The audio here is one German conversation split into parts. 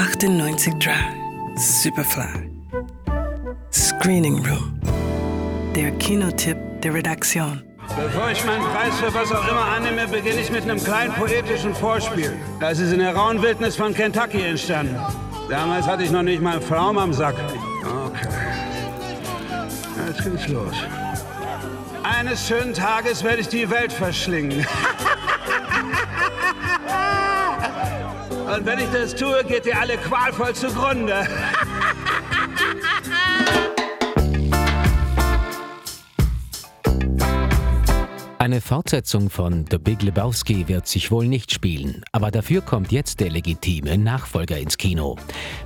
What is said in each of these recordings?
98 Drive, Superfly. Screening Room. Der Kinotipp der Redaktion. Bevor ich meinen Preis für was auch immer annehme, beginne ich mit einem kleinen poetischen Vorspiel. Das ist in der rauen Wildnis von Kentucky entstanden. Damals hatte ich noch nicht mal einen Pflaum am Sack. Okay. Jetzt geht's los. Eines schönen Tages werde ich die Welt verschlingen. Und wenn ich das tue, geht ihr alle qualvoll zugrunde. Eine Fortsetzung von The Big Lebowski wird sich wohl nicht spielen, aber dafür kommt jetzt der legitime Nachfolger ins Kino.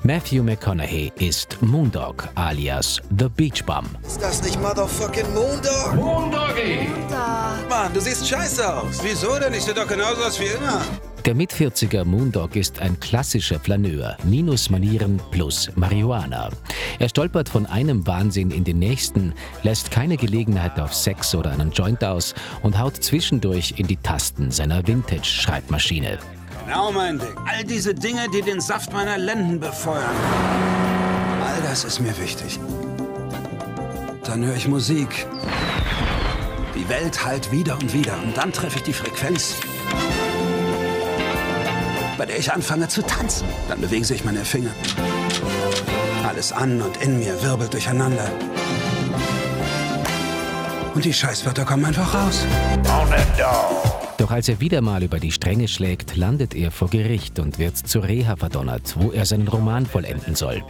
Matthew McConaughey ist Moondog alias The Beach Bum. Ist das nicht Motherfucking Moondog? Moondoggy! Mann, du siehst scheiße aus. Wieso denn? Ich sehe doch genauso aus wie immer. Der Mit-40er Moondog ist ein klassischer Flaneur, Minus-Manieren plus Marihuana. Er stolpert von einem Wahnsinn in den nächsten, lässt keine Gelegenheit auf Sex oder einen Joint aus und haut zwischendurch in die Tasten seiner Vintage-Schreibmaschine. Genau mein Ding. All diese Dinge, die den Saft meiner Lenden befeuern. All das ist mir wichtig. Dann höre ich Musik. Die Welt halt wieder und wieder. Und dann treffe ich die Frequenz, bei der ich anfange zu tanzen. Dann bewegen sich meine Finger. Alles an und in mir wirbelt durcheinander. Und die Scheißwörter kommen einfach raus. Doch als er wieder mal über die Stränge schlägt, landet er vor Gericht und wird zur Reha verdonnert, wo er seinen Roman vollenden soll.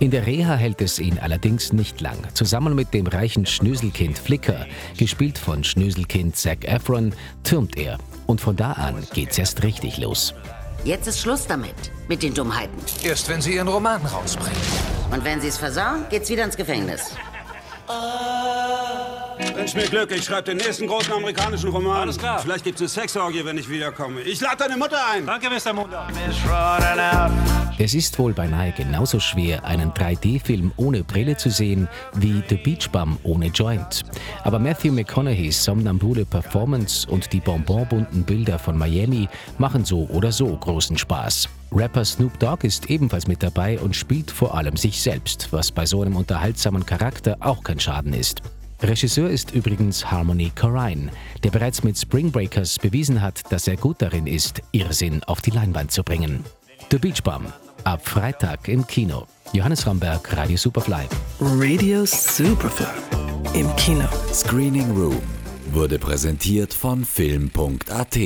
In der Reha hält es ihn allerdings nicht lang. Zusammen mit dem reichen Schnöselkind Flicker, gespielt von Schnöselkind Zac Efron, türmt er. Und von da an geht's erst richtig los. Jetzt ist Schluss damit, mit den Dummheiten. Erst wenn sie ihren Roman rausbringen. Und wenn sie es versauen, geht's wieder ins Gefängnis. Wünsch mir Glück, ich schreibe den nächsten großen amerikanischen Roman. Alles klar. Vielleicht gibt's eine Sexorgie, wenn ich wiederkomme. Ich lade deine Mutter ein. Danke, Mr. Munda. Es ist wohl beinahe genauso schwer, einen 3D-Film ohne Brille zu sehen, wie The Beach Bum ohne Joint. Aber Matthew McConaugheys somnambule Performance und die bonbonbunten Bilder von Miami machen so oder so großen Spaß. Rapper Snoop Dogg ist ebenfalls mit dabei und spielt vor allem sich selbst, was bei so einem unterhaltsamen Charakter auch kein Schaden ist. Regisseur ist übrigens Harmony Corrine, der bereits mit Spring Breakers bewiesen hat, dass er gut darin ist, Irrsinn auf die Leinwand zu bringen. The Beach Bum, ab Freitag im Kino. Johannes Ramberg, Radio Superfly. Radio Superfly. Im Kino. Screening Room wurde präsentiert von Film.at.